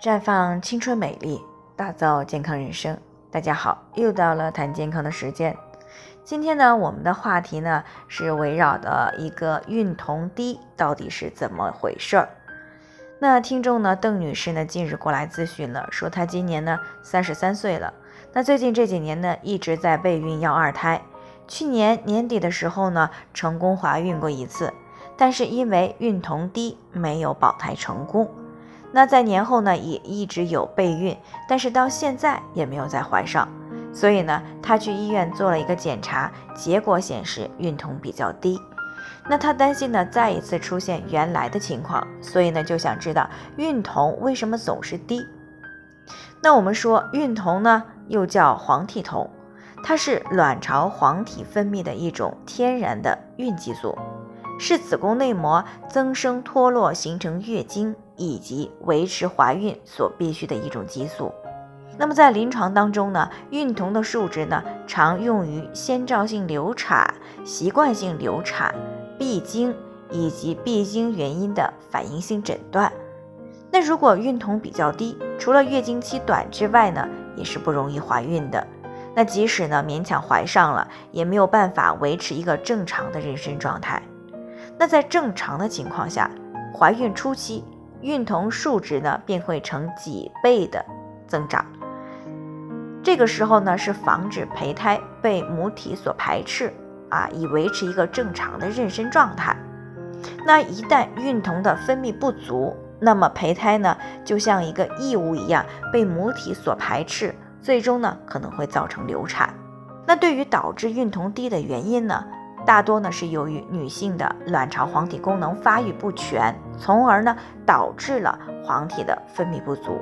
绽放青春美丽，打造健康人生。大家好，又到了谈健康的时间。今天呢，我们的话题呢是围绕的一个孕酮低到底是怎么回事儿。那听众呢，邓女士呢近日过来咨询了，说她今年呢三十三岁了，那最近这几年呢一直在备孕要二胎，去年年底的时候呢成功怀孕过一次，但是因为孕酮低没有保胎成功。那在年后呢，也一直有备孕，但是到现在也没有再怀上，所以呢，她去医院做了一个检查，结果显示孕酮比较低。那她担心呢，再一次出现原来的情况，所以呢，就想知道孕酮为什么总是低。那我们说，孕酮呢，又叫黄体酮，它是卵巢黄体分泌的一种天然的孕激素，是子宫内膜增生脱落形成月经。以及维持怀孕所必需的一种激素。那么在临床当中呢，孕酮的数值呢，常用于先兆性流产、习惯性流产、闭经以及闭经原因的反应性诊断。那如果孕酮比较低，除了月经期短之外呢，也是不容易怀孕的。那即使呢勉强怀上了，也没有办法维持一个正常的妊娠状态。那在正常的情况下，怀孕初期。孕酮数值呢便会呈几倍的增长，这个时候呢是防止胚胎被母体所排斥啊，以维持一个正常的妊娠状态。那一旦孕酮的分泌不足，那么胚胎呢就像一个异物一样被母体所排斥，最终呢可能会造成流产。那对于导致孕酮低的原因呢？大多呢是由于女性的卵巢黄体功能发育不全，从而呢导致了黄体的分泌不足。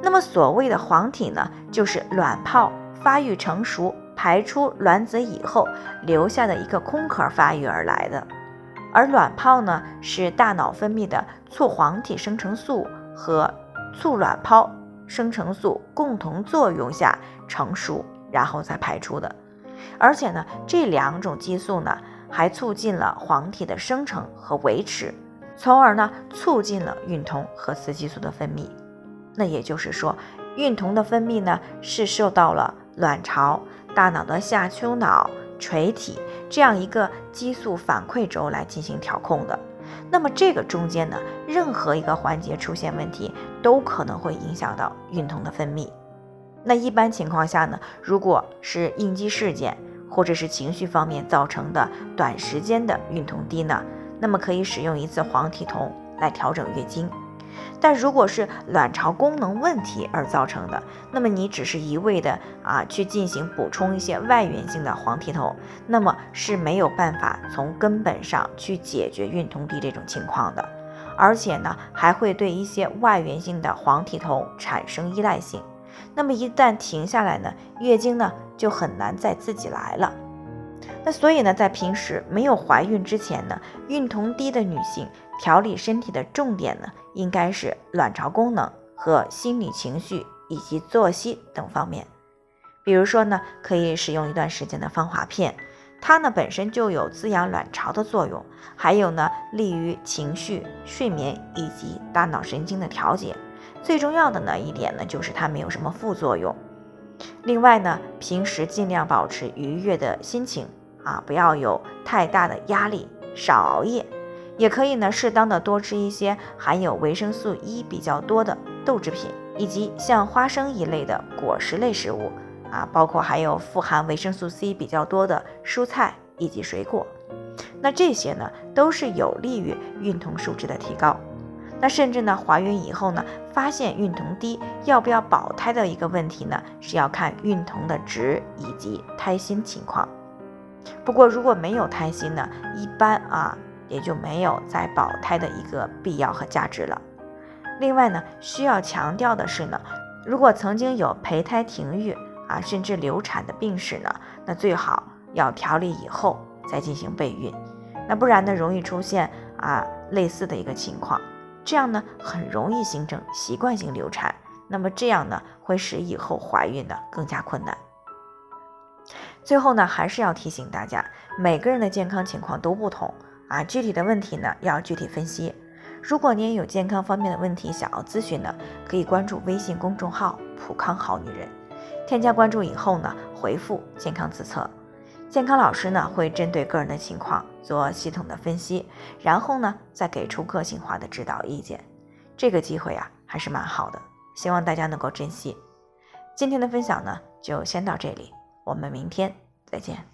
那么所谓的黄体呢，就是卵泡发育成熟，排出卵子以后留下的一个空壳发育而来的。而卵泡呢，是大脑分泌的促黄体生成素和促卵泡生成素共同作用下成熟，然后再排出的。而且呢，这两种激素呢，还促进了黄体的生成和维持，从而呢，促进了孕酮和雌激素的分泌。那也就是说，孕酮的分泌呢，是受到了卵巢、大脑的下丘脑、垂体这样一个激素反馈轴来进行调控的。那么这个中间呢，任何一个环节出现问题，都可能会影响到孕酮的分泌。那一般情况下呢，如果是应激事件或者是情绪方面造成的短时间的孕酮低呢，那么可以使用一次黄体酮来调整月经。但如果是卵巢功能问题而造成的，那么你只是一味的啊去进行补充一些外源性的黄体酮，那么是没有办法从根本上去解决孕酮低这种情况的，而且呢还会对一些外源性的黄体酮产生依赖性。那么一旦停下来呢，月经呢就很难再自己来了。那所以呢，在平时没有怀孕之前呢，孕酮低的女性调理身体的重点呢，应该是卵巢功能和心理情绪以及作息等方面。比如说呢，可以使用一段时间的芳华片，它呢本身就有滋养卵巢的作用，还有呢利于情绪、睡眠以及大脑神经的调节。最重要的呢一点呢，就是它没有什么副作用。另外呢，平时尽量保持愉悦的心情啊，不要有太大的压力，少熬夜，也可以呢适当的多吃一些含有维生素 E 比较多的豆制品，以及像花生一类的果实类食物啊，包括还有富含维生素 C 比较多的蔬菜以及水果。那这些呢，都是有利于孕酮数值的提高。那甚至呢，怀孕以后呢，发现孕酮低，要不要保胎的一个问题呢，是要看孕酮的值以及胎心情况。不过如果没有胎心呢，一般啊也就没有再保胎的一个必要和价值了。另外呢，需要强调的是呢，如果曾经有胚胎停育啊，甚至流产的病史呢，那最好要调理以后再进行备孕，那不然呢，容易出现啊类似的一个情况。这样呢，很容易形成习惯性流产，那么这样呢，会使以后怀孕呢更加困难。最后呢，还是要提醒大家，每个人的健康情况都不同啊，具体的问题呢要具体分析。如果你也有健康方面的问题想要咨询呢，可以关注微信公众号“普康好女人”，添加关注以后呢，回复“健康自测”，健康老师呢会针对个人的情况做系统的分析，然后呢再给出个性化的指导意见。这个机会啊还是蛮好的，希望大家能够珍惜。今天的分享呢就先到这里，我们明天再见。